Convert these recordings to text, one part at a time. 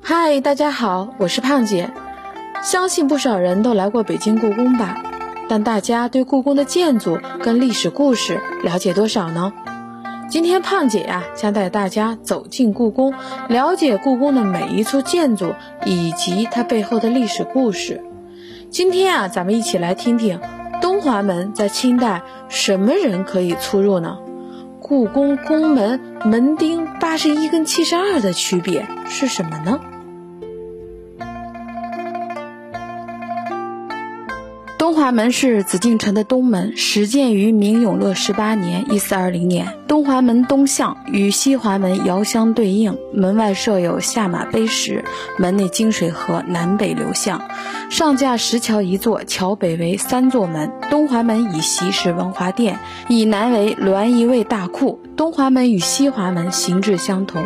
嗨，大家好，我是胖姐。相信不少人都来过北京故宫吧？但大家对故宫的建筑跟历史故事了解多少呢？今天胖姐呀，将带大家走进故宫，了解故宫的每一处建筑以及它背后的历史故事。今天啊，咱们一起来听听东华门在清代什么人可以出入呢？故宫宫门门钉八十一跟七十二的区别是什么呢？华门是紫禁城的东门，始建于明永乐十八年（一四二零年）。东华门东向与西华门遥相对应，门外设有下马碑石，门内金水河南北流向，上架石桥一座，桥北为三座门。东华门以西是文华殿，以南为栾仪卫大库。东华门与西华门形制相同。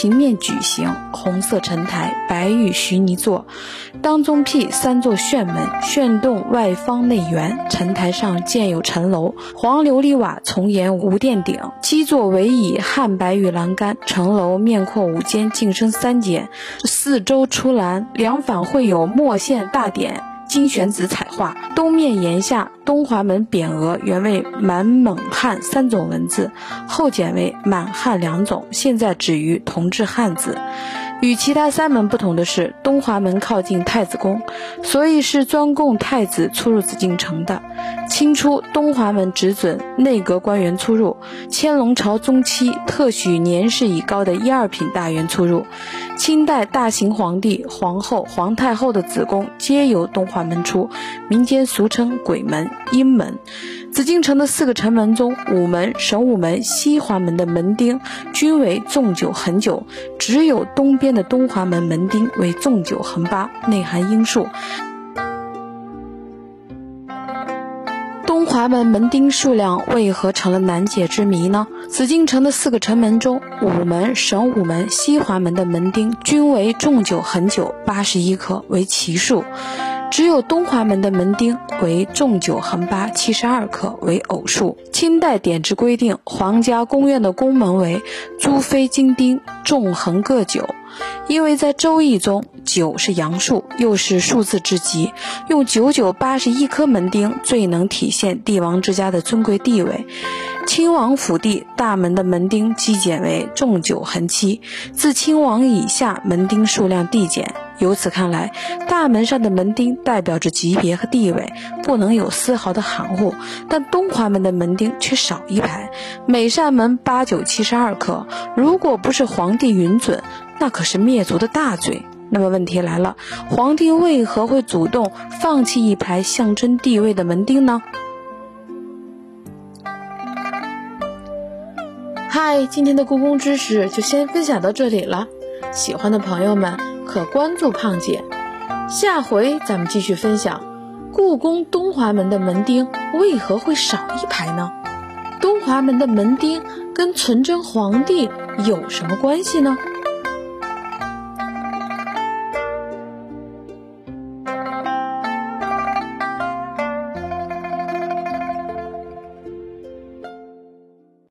平面矩形，红色陈台，白玉徐泥座，当中辟三座旋门，旋洞外方内圆，陈台上建有陈楼，黄琉璃瓦重檐无殿顶，基座围以汉白玉栏杆，城楼面阔五间，进深三间，四周出栏，两反绘有墨线大点。精选子彩画，东面檐下东华门匾额原为满蒙汉三种文字，后减为满汉两种，现在止于同治汉字。与其他三门不同的是，东华门靠近太子宫，所以是专供太子出入紫禁城的。清初，东华门只准内阁官员出入；乾隆朝中期，特许年事已高的一二品大员出入。清代大行皇帝、皇后、皇太后的子宫皆由东华门出，民间俗称鬼门、阴门。紫禁城的四个城门中，午门、神武门、西华门的门钉均为纵九横九，只有东边的东华门门钉为纵九横八，内含阴数。东华门门钉数量为何成了难解之谜呢？紫禁城的四个城门中，午门、神武门、西华门的门钉均为纵九横九，八十一颗为奇数。只有东华门的门钉为纵九横八，七十二颗为偶数。清代典制规定，皇家宫苑的宫门为朱飞金钉，纵横各九。因为在《周易》中，九是阳数，又是数字之极，用九九八十一颗门钉最能体现帝王之家的尊贵地位。亲王府第大门的门钉基减为纵九横七，自亲王以下门钉数量递减。由此看来，大门上的门钉代表着级别和地位，不能有丝毫的含糊。但东华门的门钉却少一排，每扇门八九七十二颗。如果不是皇帝允准，那可是灭族的大罪。那么问题来了，皇帝为何会主动放弃一排象征地位的门钉呢？嗨，今天的故宫知识就先分享到这里了。喜欢的朋友们可关注胖姐，下回咱们继续分享故宫东华门的门钉为何会少一排呢？东华门的门钉跟纯真皇帝有什么关系呢？